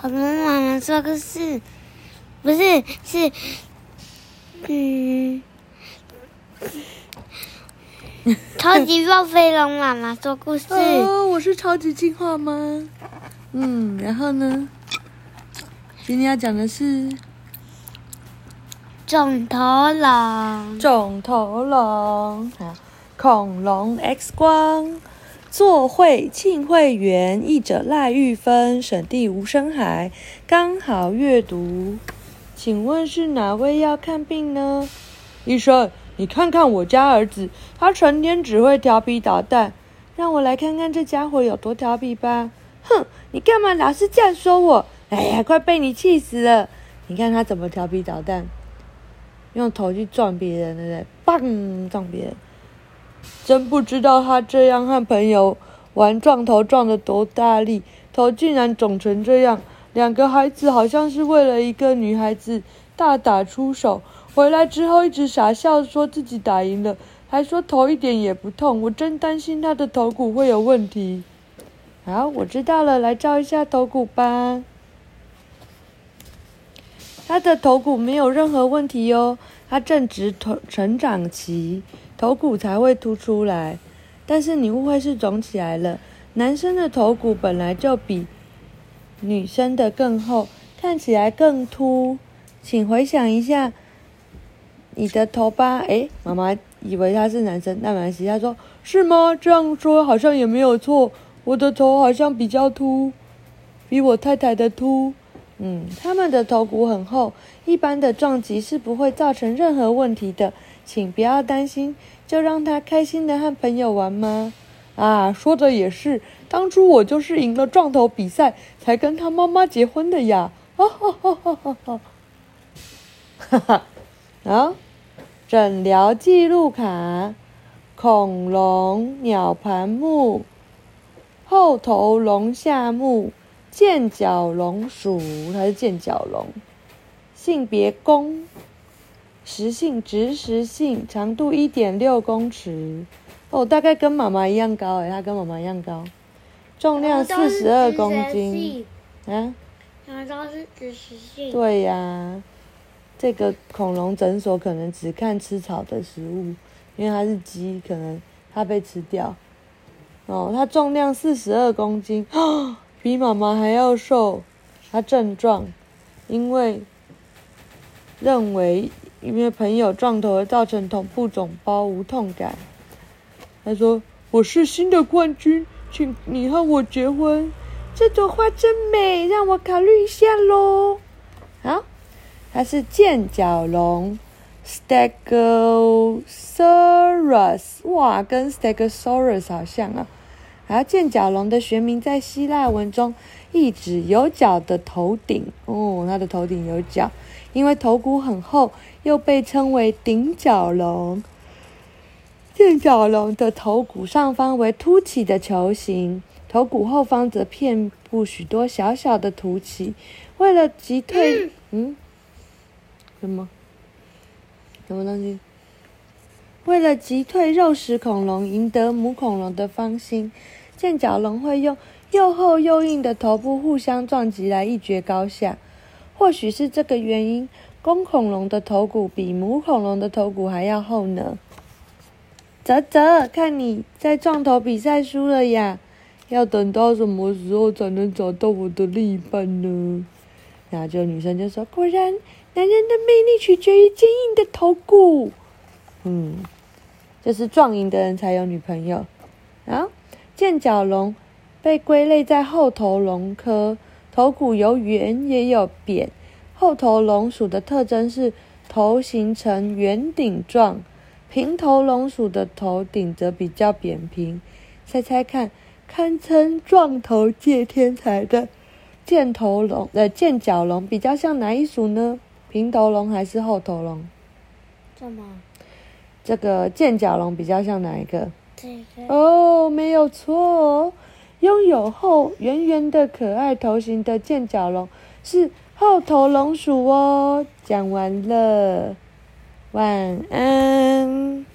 恐龙妈妈说个事，不是是，嗯，超级暴飞龙妈妈说故事。哦，我是超级进化吗？嗯，然后呢？今天要讲的是肿头龙。肿头龙啊，恐龙 X 光。作会庆会员译者赖玉芬，审地吴生海，刚好阅读。请问是哪位要看病呢？医生，你看看我家儿子，他成天只会调皮捣蛋，让我来看看这家伙有多调皮吧。哼，你干嘛老是这样说我？哎呀，快被你气死了！你看他怎么调皮捣蛋，用头去撞别人，对不对？棒，撞别人。真不知道他这样和朋友玩撞头撞得多大力，头竟然肿成这样。两个孩子好像是为了一个女孩子大打出手，回来之后一直傻笑，说自己打赢了，还说头一点也不痛。我真担心他的头骨会有问题。好，我知道了，来照一下头骨吧。他的头骨没有任何问题哟，他正值头成长期。头骨才会凸出来，但是你误会是肿起来了。男生的头骨本来就比女生的更厚，看起来更凸。请回想一下你的头吧。诶，妈妈以为他是男生，那没关系。他说是吗？这样说好像也没有错。我的头好像比较凸，比我太太的凸。嗯，他们的头骨很厚，一般的撞击是不会造成任何问题的。请不要担心，就让他开心的和朋友玩吗？啊，说的也是，当初我就是赢了撞头比赛，才跟他妈妈结婚的呀！哈哈哈哈哈哈！哈哈，啊，诊疗记录卡：恐龙鸟盘目、后头龙下目、剑角龙属还是剑角龙？性别公。食性直食性，长度一点六公尺，哦，大概跟妈妈一样高诶，它跟妈妈一样高，重量四十二公斤，啊？它都是直食性。对呀，这个恐龙诊所可能只看吃草的食物，因为它是鸡，可能它被吃掉。哦，它重量四十二公斤，比妈妈还要瘦。它症状，因为认为。因为朋友撞头而造成头部肿包无痛感。他说：“我是新的冠军，请你和我结婚。这朵花真美，让我考虑一下喽。”好，它是剑角龙，Stegosaurus。哇，跟 Stegosaurus 好像啊。然后剑角龙的学名在希腊文中意指有角的头顶。哦，它的头顶有角。因为头骨很厚，又被称为顶角龙。剑角龙的头骨上方为凸起的球形，头骨后方则遍布许多小小的凸起。为了击退，嗯，什么？什么东西？为了击退肉食恐龙，赢得母恐龙的芳心，剑角龙会用又厚又硬的头部互相撞击来一决高下。或许是这个原因，公恐龙的头骨比母恐龙的头骨还要厚呢。泽泽，看你在撞头比赛输了呀！要等到什么时候才能找到我的另一半呢？然后就女生就说：“果然，男人的魅力取决于坚硬的头骨。”嗯，就是壮赢的人才有女朋友。啊，剑角龙被归类在后头龙科。头骨有圆也有扁，后头龙属的特征是头形成圆顶状，平头龙属的头顶则比较扁平。猜猜看，堪称撞头界天才的剑头龙呃剑角龙比较像哪一属呢？平头龙还是后头龙？什么？这个剑角龙比较像哪一个？这个。哦，没有错。拥有后圆圆的可爱头型的剑角龙是后头龙属哦。讲完了，晚安。